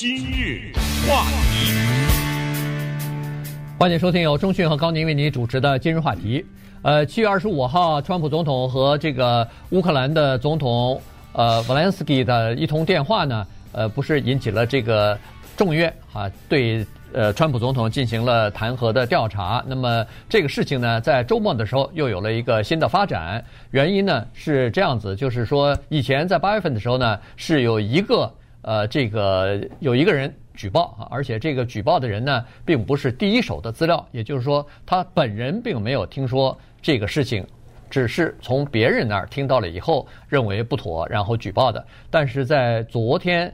今日话题，欢迎收听由中讯和高宁为你主持的今日话题。呃，七月二十五号，川普总统和这个乌克兰的总统呃泽连斯基的一通电话呢，呃，不是引起了这个众院啊对呃川普总统进行了弹劾的调查。那么这个事情呢，在周末的时候又有了一个新的发展。原因呢是这样子，就是说以前在八月份的时候呢，是有一个。呃，这个有一个人举报啊，而且这个举报的人呢，并不是第一手的资料，也就是说，他本人并没有听说这个事情，只是从别人那儿听到了以后，认为不妥，然后举报的。但是在昨天。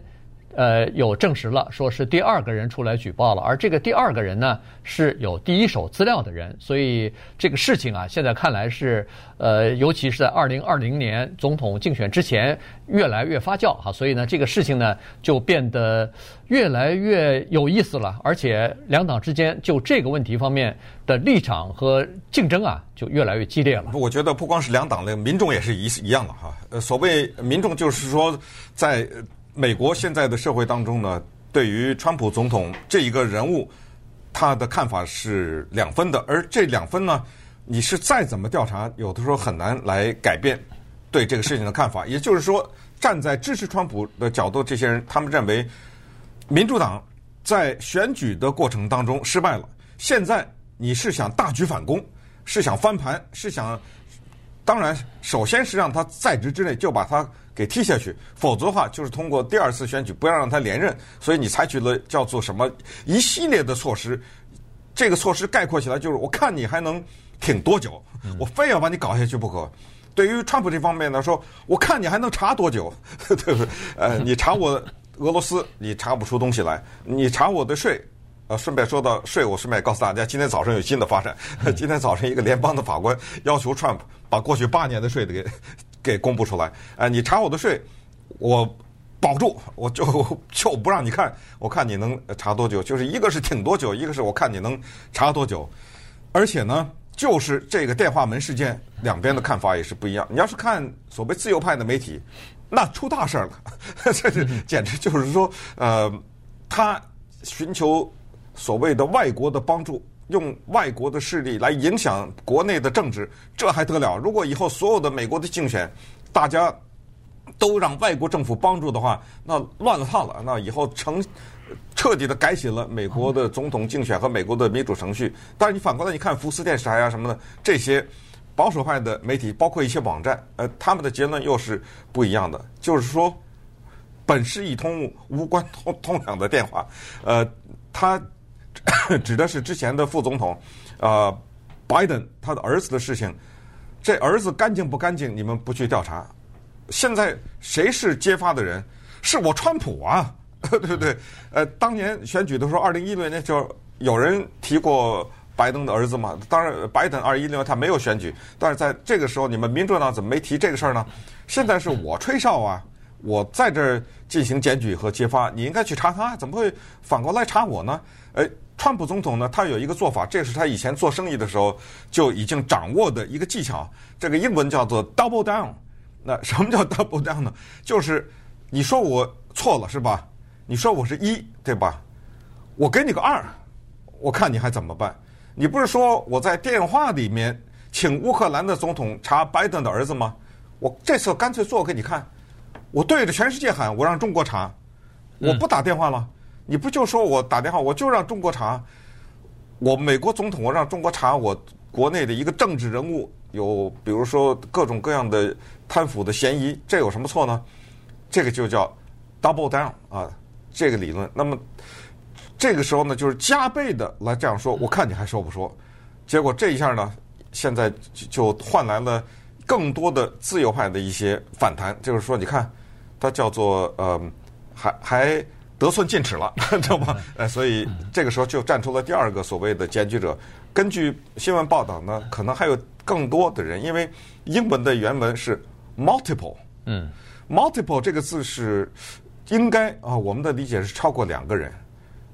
呃，有证实了，说是第二个人出来举报了，而这个第二个人呢，是有第一手资料的人，所以这个事情啊，现在看来是，呃，尤其是在二零二零年总统竞选之前，越来越发酵哈，所以呢，这个事情呢，就变得越来越有意思了，而且两党之间就这个问题方面的立场和竞争啊，就越来越激烈了。我觉得不光是两党的民众也是一一样的哈，呃，所谓民众就是说在。美国现在的社会当中呢，对于川普总统这一个人物，他的看法是两分的。而这两分呢，你是再怎么调查，有的时候很难来改变对这个事情的看法。也就是说，站在支持川普的角度，这些人他们认为，民主党在选举的过程当中失败了。现在你是想大举反攻，是想翻盘，是想，当然，首先是让他在职之内就把他。给踢下去，否则的话就是通过第二次选举，不要让他连任。所以你采取了叫做什么一系列的措施，这个措施概括起来就是：我看你还能挺多久，我非要把你搞下去不可。对于川普这方面来说，我看你还能查多久，对不对？呃，你查我俄罗斯，你查不出东西来；你查我的税，呃，顺便说到税，我顺便告诉大家，今天早上有新的发展。今天早上一个联邦的法官要求川普把过去八年的税的给。给公布出来，哎，你查我的税，我保住，我就 就不让你看，我看你能查多久，就是一个是挺多久，一个是我看你能查多久，而且呢，就是这个电话门事件，两边的看法也是不一样。你要是看所谓自由派的媒体，那出大事儿了，这是简直就是说，呃，他寻求所谓的外国的帮助。用外国的势力来影响国内的政治，这还得了？如果以后所有的美国的竞选，大家都让外国政府帮助的话，那乱了套了。那以后成彻底的改写了美国的总统竞选和美国的民主程序。但是你反过来，你看福斯电视台啊什么的这些保守派的媒体，包括一些网站，呃，他们的结论又是不一样的。就是说，本是一通无关痛痛痒的电话，呃，他。指的是之前的副总统，呃，拜登他的儿子的事情。这儿子干净不干净？你们不去调查。现在谁是揭发的人？是我川普啊，对不对？呃，当年选举的时候，二零一六年就有人提过拜登的儿子嘛。当然，拜登二零一六年他没有选举，但是在这个时候，你们民主党怎么没提这个事儿呢？现在是我吹哨啊，我在这儿进行检举和揭发，你应该去查他，怎么会反过来查我呢？呃。川普总统呢，他有一个做法，这是他以前做生意的时候就已经掌握的一个技巧。这个英文叫做 double down。那什么叫 double down 呢？就是你说我错了是吧？你说我是一对吧？我给你个二，我看你还怎么办？你不是说我在电话里面请乌克兰的总统查拜登的儿子吗？我这次干脆做给你看，我对着全世界喊，我让中国查，我不打电话了。你不就说我打电话，我就让中国查，我美国总统，我让中国查我国内的一个政治人物有，比如说各种各样的贪腐的嫌疑，这有什么错呢？这个就叫 double down 啊，这个理论。那么这个时候呢，就是加倍的来这样说，我看你还说不说？结果这一下呢，现在就换来了更多的自由派的一些反弹，就是说，你看，它叫做呃，还还。得寸进尺了，知道吗？呃，所以这个时候就站出了第二个所谓的检举者。根据新闻报道呢，可能还有更多的人，因为英文的原文是 multiple，嗯，multiple 这个字是应该啊，我们的理解是超过两个人，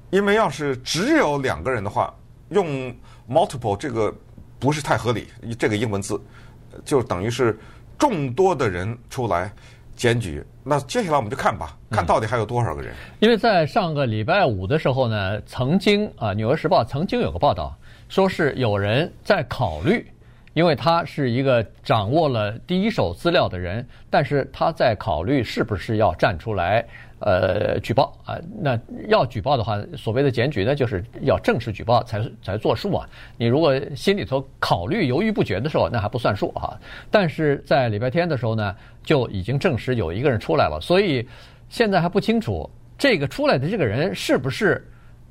因为要是只有两个人的话，用 multiple 这个不是太合理。这个英文字就等于是众多的人出来检举。那接下来我们就看吧，看到底还有多少个人。嗯、因为在上个礼拜五的时候呢，曾经啊，《纽约时报》曾经有个报道，说是有人在考虑。因为他是一个掌握了第一手资料的人，但是他在考虑是不是要站出来，呃，举报啊。那要举报的话，所谓的检举呢，就是要正式举报才才作数啊。你如果心里头考虑犹豫不决的时候，那还不算数啊。但是在礼拜天的时候呢，就已经证实有一个人出来了，所以现在还不清楚这个出来的这个人是不是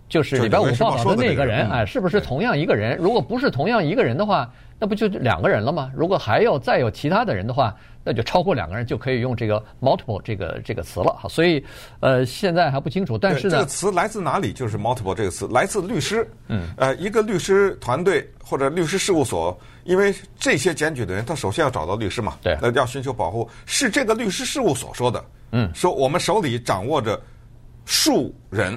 就是礼拜五报道的那个人，哎，是不是同样一个人？如果不是同样一个人的话。那不就两个人了吗？如果还要再有其他的人的话，那就超过两个人就可以用这个 multiple 这个这个词了哈。所以，呃，现在还不清楚。但是呢，这个词来自哪里？就是 multiple 这个词来自律师。嗯。呃，一个律师团队或者律师事务所，因为这些检举的人，他首先要找到律师嘛。对。那要寻求保护，是这个律师事务所说的。嗯。说我们手里掌握着数人。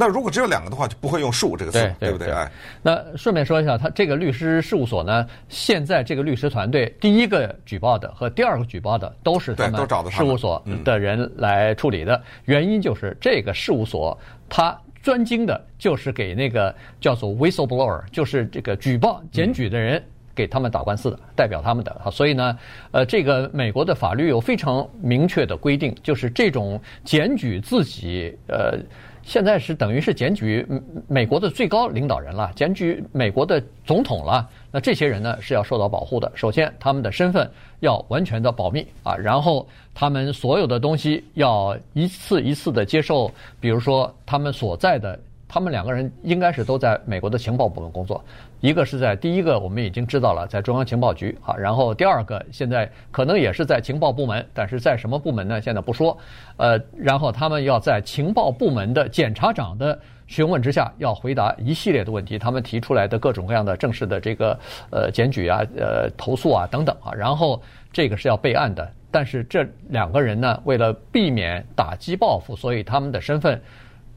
那如果只有两个的话，就不会用“数”这个词，对，不对？哎，那顺便说一下，他这个律师事务所呢，现在这个律师团队第一个举报的和第二个举报的都是他们事务所的人来处理的。嗯、原因就是这个事务所他专精的就是给那个叫做 whistleblower，就是这个举报检举的人给他们打官司的，代表他们的。所以呢，呃，这个美国的法律有非常明确的规定，就是这种检举自己，呃。现在是等于是检举美国的最高领导人了，检举美国的总统了。那这些人呢是要受到保护的。首先，他们的身份要完全的保密啊，然后他们所有的东西要一次一次的接受，比如说他们所在的。他们两个人应该是都在美国的情报部门工作，一个是在第一个我们已经知道了，在中央情报局啊，然后第二个现在可能也是在情报部门，但是在什么部门呢？现在不说。呃，然后他们要在情报部门的检察长的询问之下，要回答一系列的问题，他们提出来的各种各样的正式的这个呃检举啊、呃投诉啊等等啊，然后这个是要备案的。但是这两个人呢，为了避免打击报复，所以他们的身份。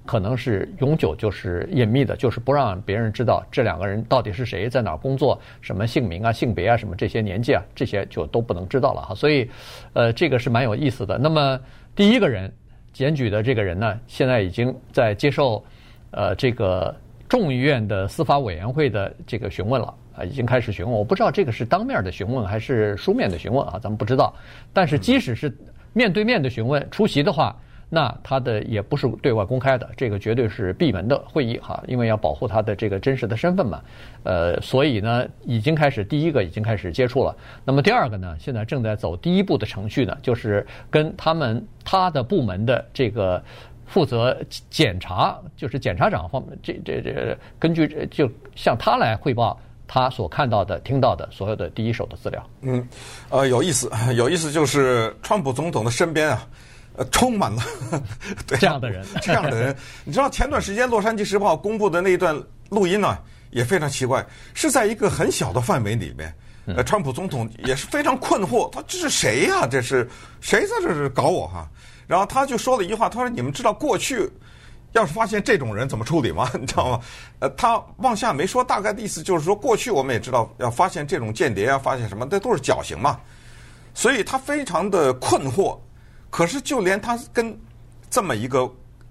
可能是永久就是隐秘的，就是不让别人知道这两个人到底是谁，在哪儿工作，什么姓名啊、性别啊、什么这些年纪啊，这些就都不能知道了哈。所以，呃，这个是蛮有意思的。那么，第一个人检举的这个人呢，现在已经在接受呃这个众议院的司法委员会的这个询问了啊，已经开始询问。我不知道这个是当面的询问还是书面的询问啊，咱们不知道。但是即使是面对面的询问，出席的话。那他的也不是对外公开的，这个绝对是闭门的会议哈，因为要保护他的这个真实的身份嘛。呃，所以呢，已经开始第一个已经开始接触了。那么第二个呢，现在正在走第一步的程序呢，就是跟他们他的部门的这个负责检查，就是检察长方面，这这这根据就向他来汇报他所看到的、听到的所有的第一手的资料。嗯，呃，有意思，有意思，就是川普总统的身边啊。呃，充满了对这样的人，这样的人。你知道前段时间《洛杉矶时报》公布的那一段录音呢、啊，也非常奇怪，是在一个很小的范围里面。呃，川普总统也是非常困惑，他这是谁呀、啊？这是谁在这是搞我哈？然后他就说了一句话，他说：“你们知道过去要是发现这种人怎么处理吗？你知道吗？”呃，他往下没说，大概的意思就是说，过去我们也知道要发现这种间谍啊，发现什么，那都是绞刑嘛。所以他非常的困惑。可是，就连他跟这么一个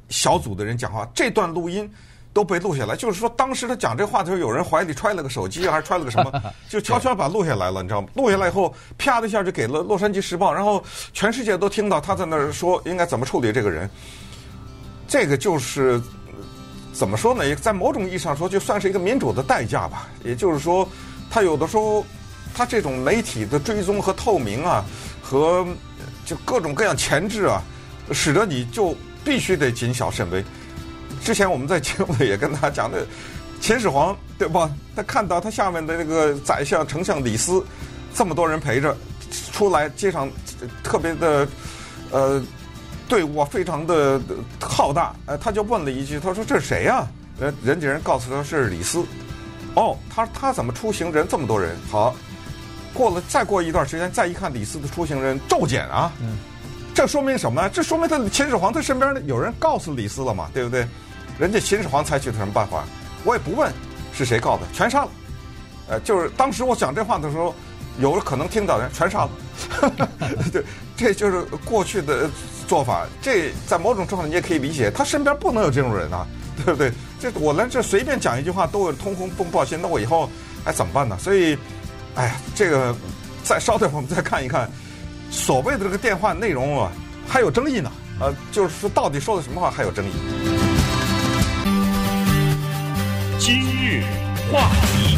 小组的人讲话，这段录音都被录下来。就是说，当时他讲这话的时候，有人怀里揣了个手机，还是揣了个什么，就悄悄把录下来了，你知道吗？录下来以后，啪的一下就给了《洛杉矶时报》，然后全世界都听到他在那儿说应该怎么处理这个人。这个就是怎么说呢？也在某种意义上说，就算是一个民主的代价吧。也就是说，他有的时候，他这种媒体的追踪和透明啊，和。就各种各样前置啊，使得你就必须得谨小慎微。之前我们在节目里也跟他讲的，秦始皇对吧？他看到他下面的那个宰相丞相李斯，这么多人陪着出来，街上特别的呃队伍啊，非常的浩大。呃，他就问了一句，他说：“这是谁呀？”人人家人告诉他是李斯。哦，他他怎么出行人这么多人？好。过了再过一段时间，再一看李斯的出行人骤减啊，嗯，这说明什么呢？这说明他秦始皇他身边有人告诉李斯了嘛，对不对？人家秦始皇采取的什么办法？我也不问是谁告的，全杀了。呃，就是当时我讲这话的时候，有可能听到人全杀了。对，这就是过去的做法。这在某种状况你也可以理解，他身边不能有这种人啊，对不对？这我来这随便讲一句话都有通风报信，那我以后还怎么办呢？所以，哎呀，这个再稍等，我们再看一看所谓的这个电话内容啊，还有争议呢。呃，就是说到底说的什么话还有争议。今日话题。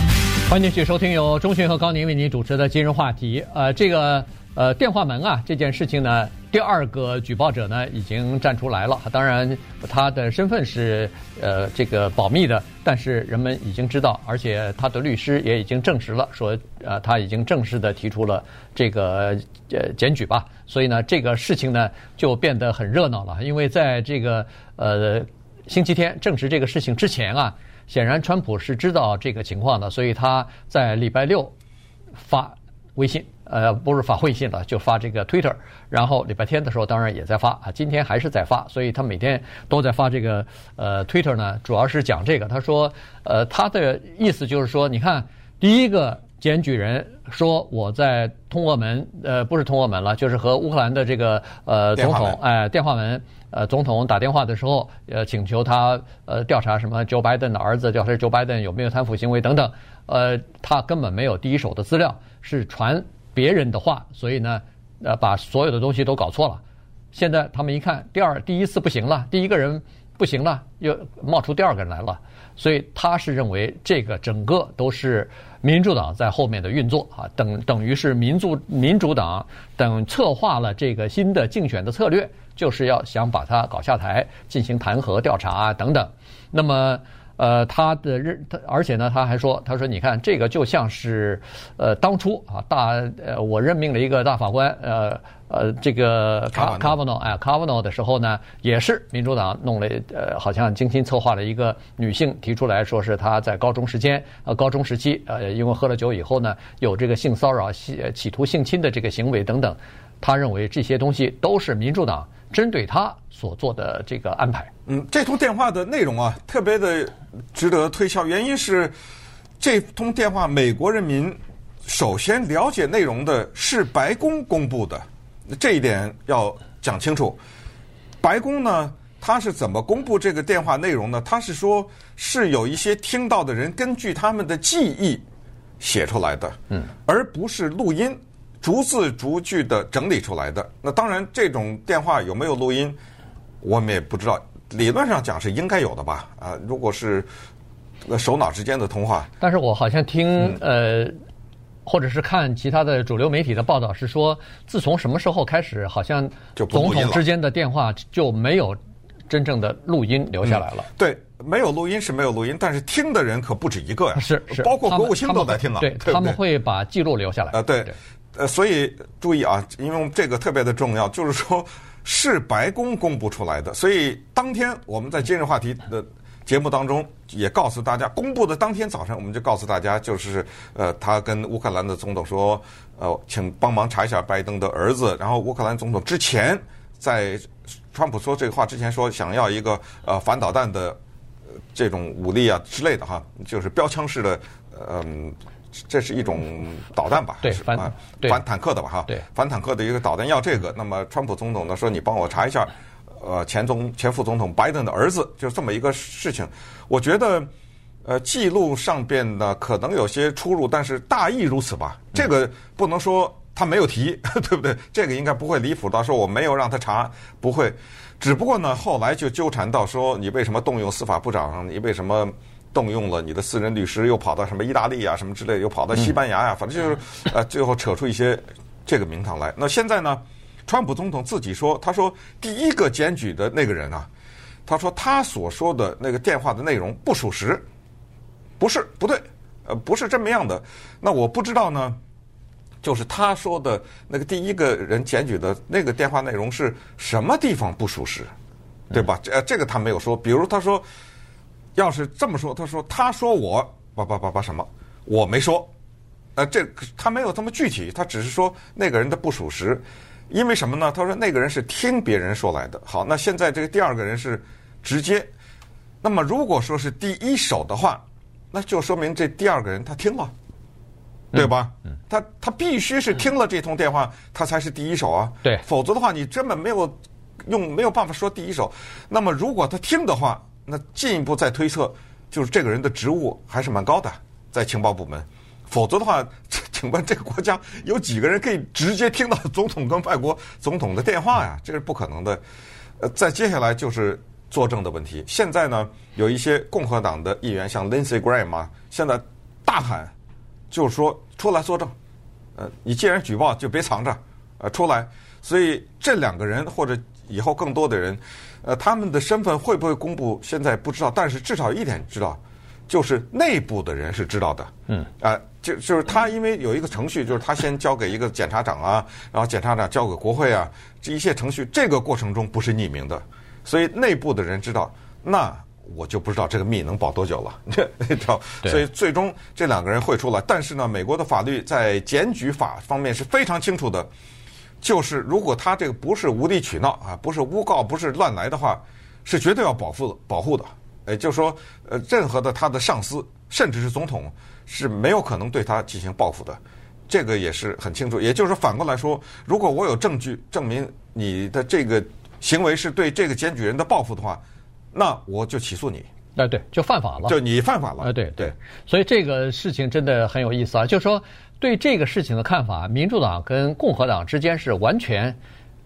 欢迎继续收听由钟迅和高宁为您主持的今日话题。呃，这个呃电话门啊这件事情呢，第二个举报者呢已经站出来了。当然，他的身份是呃这个保密的，但是人们已经知道，而且他的律师也已经证实了，说呃他已经正式的提出了这个呃检举吧。所以呢，这个事情呢就变得很热闹了，因为在这个呃星期天证实这个事情之前啊。显然，川普是知道这个情况的，所以他在礼拜六发微信，呃，不是发微信了，就发这个 Twitter。然后礼拜天的时候，当然也在发啊，今天还是在发，所以他每天都在发这个呃 Twitter 呢，主要是讲这个。他说，呃，他的意思就是说，你看，第一个检举人说我在通俄门，呃，不是通俄门了，就是和乌克兰的这个呃总统哎电话门。呃，总统打电话的时候，呃，请求他呃调查什么 Joe Biden 的儿子，调查 Joe Biden 有没有贪腐行为等等。呃，他根本没有第一手的资料，是传别人的话，所以呢，呃，把所有的东西都搞错了。现在他们一看，第二第一次不行了，第一个人不行了，又冒出第二个人来了，所以他是认为这个整个都是民主党在后面的运作啊，等等于是民主民主党等策划了这个新的竞选的策略。就是要想把他搞下台，进行弹劾调查啊等等。那么，呃，他的认，他而且呢，他还说，他说，你看这个就像是，呃，当初啊，大呃，我任命了一个大法官，呃呃，这个卡卡瓦诺，哎，卡瓦诺的时候呢，也是民主党弄了，呃，好像精心策划了一个女性提出来说是她在高中时间，呃，高中时期，呃，因为喝了酒以后呢，有这个性骚扰、企图性侵的这个行为等等。他认为这些东西都是民主党。针对他所做的这个安排，嗯，这通电话的内容啊，特别的值得推敲。原因是这通电话，美国人民首先了解内容的是白宫公布的，这一点要讲清楚。白宫呢，他是怎么公布这个电话内容呢？他是说，是有一些听到的人根据他们的记忆写出来的，嗯，而不是录音。逐字逐句的整理出来的，那当然这种电话有没有录音，我们也不知道。理论上讲是应该有的吧？啊，如果是首脑之间的通话。但是我好像听呃，或者是看其他的主流媒体的报道是说，自从什么时候开始，好像总统之间的电话就没有真正的录音留下来了。嗯、对，没有录音是没有录音，但是听的人可不止一个呀。是是，包括国务卿都在听啊。对，对，对，他们会把记录留下来。啊，对。对呃，所以注意啊，因为这个特别的重要，就是说是白宫公布出来的，所以当天我们在今日话题的节目当中也告诉大家，公布的当天早上，我们就告诉大家，就是呃，他跟乌克兰的总统说，呃，请帮忙查一下拜登的儿子，然后乌克兰总统之前在川普说这个话之前说想要一个呃反导弹的这种武力啊之类的哈，就是标枪式的嗯。这是一种导弹吧？对，反啊，反坦克的吧？哈，对，反坦克的一个导弹要这个。那么，川普总统呢说：“你帮我查一下，呃，前总前副总统拜登的儿子，就这么一个事情。”我觉得，呃，记录上边呢可能有些出入，但是大意如此吧。这个不能说他没有提，对不对？这个应该不会离谱到说我没有让他查，不会。只不过呢，后来就纠缠到说，你为什么动用司法部长？你为什么？动用了你的私人律师，又跑到什么意大利啊，什么之类，又跑到西班牙呀、啊，反正就是呃，最后扯出一些这个名堂来。那现在呢，川普总统自己说，他说第一个检举的那个人啊，他说他所说的那个电话的内容不属实，不是不对，呃，不是这么样的。那我不知道呢，就是他说的那个第一个人检举的那个电话内容是什么地方不属实，对吧？呃，这个他没有说。比如他说。要是这么说，他说他说我叭叭叭叭什么，我没说，呃，这他没有这么具体，他只是说那个人的不属实，因为什么呢？他说那个人是听别人说来的。好，那现在这个第二个人是直接，那么如果说是第一手的话，那就说明这第二个人他听了，对吧？嗯，他他必须是听了这通电话，他才是第一手啊。对，否则的话，你根本没有用，没有办法说第一手。那么，如果他听的话，那进一步再推测，就是这个人的职务还是蛮高的，在情报部门。否则的话，请问这个国家有几个人可以直接听到总统跟外国总统的电话呀？这是不可能的。呃，再接下来就是作证的问题。现在呢，有一些共和党的议员，像 Lindsey Graham 啊，现在大喊，就是说出来作证。呃，你既然举报，就别藏着，呃，出来。所以这两个人或者以后更多的人，呃，他们的身份会不会公布，现在不知道。但是至少一点知道。就是内部的人是知道的，嗯，啊、呃，就就是他，因为有一个程序，就是他先交给一个检察长啊，然后检察长交给国会啊，这一切程序，这个过程中不是匿名的，所以内部的人知道，那我就不知道这个密能保多久了，知道？所以最终这两个人会出来，但是呢，美国的法律在检举法方面是非常清楚的，就是如果他这个不是无理取闹啊，不是诬告，不是乱来的话，是绝对要保护保护的。呃，就说，呃，任何的他的上司，甚至是总统，是没有可能对他进行报复的，这个也是很清楚。也就是反过来说，如果我有证据证明你的这个行为是对这个检举人的报复的话，那我就起诉你。哎，对，就犯法了。就你犯法了。哎，对对。所以这个事情真的很有意思啊，就是说对这个事情的看法，民主党跟共和党之间是完全。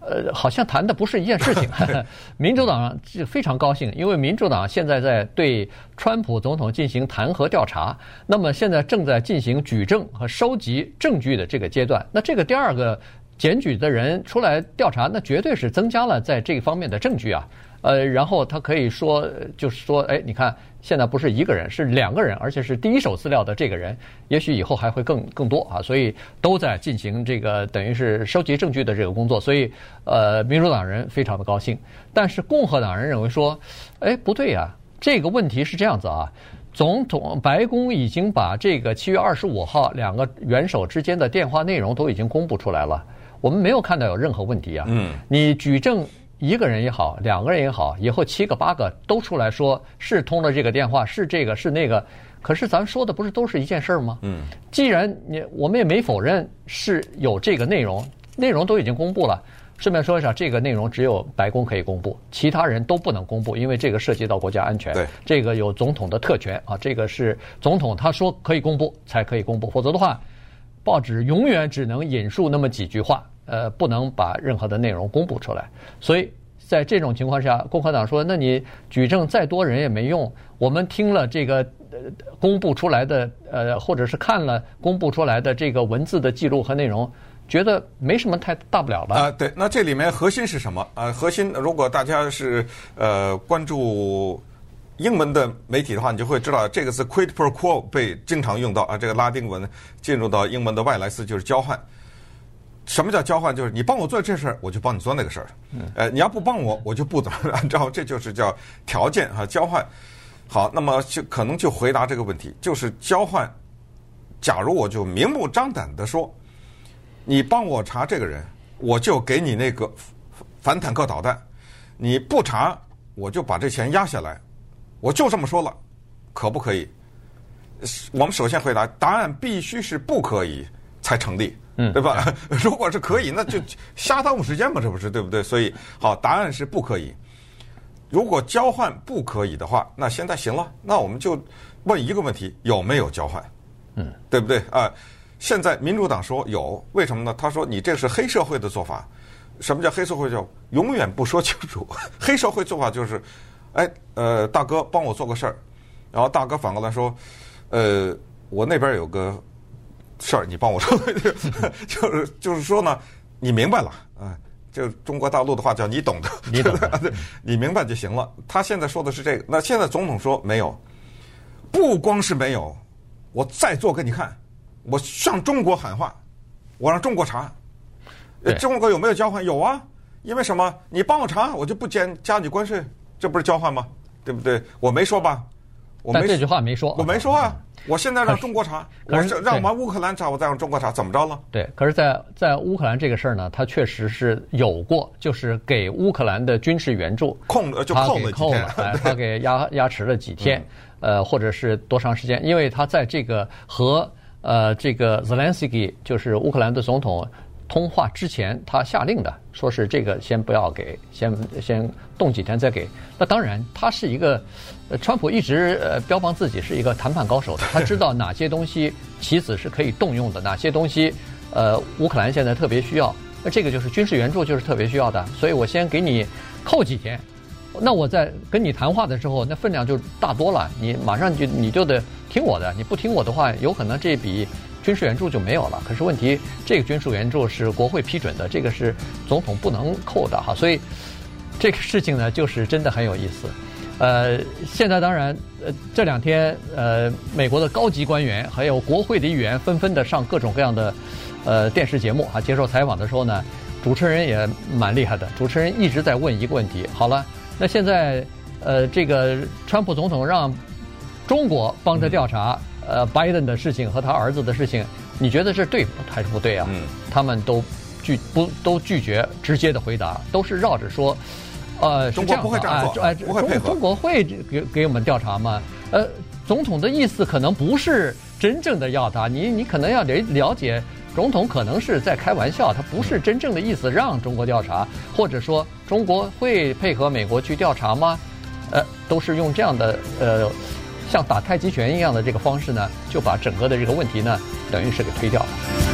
呃，好像谈的不是一件事情。民主党就非常高兴，因为民主党现在在对川普总统进行弹劾调查，那么现在正在进行举证和收集证据的这个阶段。那这个第二个检举的人出来调查，那绝对是增加了在这方面的证据啊。呃，然后他可以说，就是说，哎，你看，现在不是一个人，是两个人，而且是第一手资料的这个人，也许以后还会更更多啊，所以都在进行这个等于是收集证据的这个工作，所以，呃，民主党人非常的高兴，但是共和党人认为说，哎，不对呀，这个问题是这样子啊，总统白宫已经把这个七月二十五号两个元首之间的电话内容都已经公布出来了，我们没有看到有任何问题啊，嗯，你举证。一个人也好，两个人也好，以后七个八个都出来说是通了这个电话，是这个是那个，可是咱说的不是都是一件事儿吗？嗯，既然你我们也没否认是有这个内容，内容都已经公布了。顺便说一下，这个内容只有白宫可以公布，其他人都不能公布，因为这个涉及到国家安全。对，这个有总统的特权啊，这个是总统他说可以公布才可以公布，否则的话，报纸永远只能引述那么几句话。呃，不能把任何的内容公布出来，所以在这种情况下，共和党说：“那你举证再多人也没用。我们听了这个公布出来的呃，或者是看了公布出来的这个文字的记录和内容，觉得没什么太大不了的。”啊，对，那这里面核心是什么？啊，核心如果大家是呃关注英文的媒体的话，你就会知道这个字 “quid pro quo” 被经常用到啊，这个拉丁文进入到英文的外来词就是交换。什么叫交换？就是你帮我做这事儿，我就帮你做那个事儿。呃，你要不帮我，我就不怎么按照，这就是叫条件哈，交换。好，那么就可能就回答这个问题，就是交换。假如我就明目张胆的说，你帮我查这个人，我就给你那个反坦克导弹；你不查，我就把这钱压下来。我就这么说了，可不可以？我们首先回答，答案必须是不可以才成立。嗯，对吧？如果是可以，那就瞎耽误时间嘛，这不是对不对？所以，好，答案是不可以。如果交换不可以的话，那现在行了，那我们就问一个问题：有没有交换？嗯，对不对啊？现在民主党说有，为什么呢？他说你这是黑社会的做法。什么叫黑社会？叫永远不说清楚。黑社会做法就是，哎，呃，大哥帮我做个事儿，然后大哥反过来说，呃，我那边有个。事儿，你帮我说，就是就是说呢，你明白了啊？就中国大陆的话叫你懂的，你懂的，你明白就行了。他现在说的是这个，那现在总统说没有，不光是没有，我再做给你看，我上中国喊话，我让中国查，中国有没有交换？有啊，因为什么？你帮我查，我就不加加你关税，这不是交换吗？对不对？我没说吧？我没这句话没说，我没说啊。我现在让中国查，可是让完乌克兰查，我再让中国查，怎么着了？对，可是在，在在乌克兰这个事儿呢，他确实是有过，就是给乌克兰的军事援助控就控了几天，他给 压压迟了几天，呃，或者是多长时间？因为他在这个和呃，这个 Zelensky 就是乌克兰的总统通话之前，他下令的，说是这个先不要给，先先冻几天再给。那当然，他是一个，呃，川普一直呃标榜自己是一个谈判高手的，他知道哪些东西棋子是可以动用的，哪些东西呃乌克兰现在特别需要，那这个就是军事援助就是特别需要的，所以我先给你扣几天。那我在跟你谈话的时候，那分量就大多了。你马上就你就得听我的，你不听我的话，有可能这笔军事援助就没有了。可是问题，这个军事援助是国会批准的，这个是总统不能扣的哈。所以这个事情呢，就是真的很有意思。呃，现在当然，呃，这两天呃，美国的高级官员还有国会的议员纷纷的上各种各样的呃电视节目啊，接受采访的时候呢，主持人也蛮厉害的，主持人一直在问一个问题。好了。那现在，呃，这个川普总统让中国帮着调查，呃，拜登的事情和他儿子的事情，你觉得是对还是不对啊？嗯，他们都拒不都拒绝直接的回答，都是绕着说，呃，中国不会这样做，不会配合。中国会给给我们调查吗？呃，总统的意思可能不是真正的要他，你你可能要了了解。总统可能是在开玩笑，他不是真正的意思让中国调查，或者说中国会配合美国去调查吗？呃，都是用这样的呃，像打太极拳一样的这个方式呢，就把整个的这个问题呢，等于是给推掉了。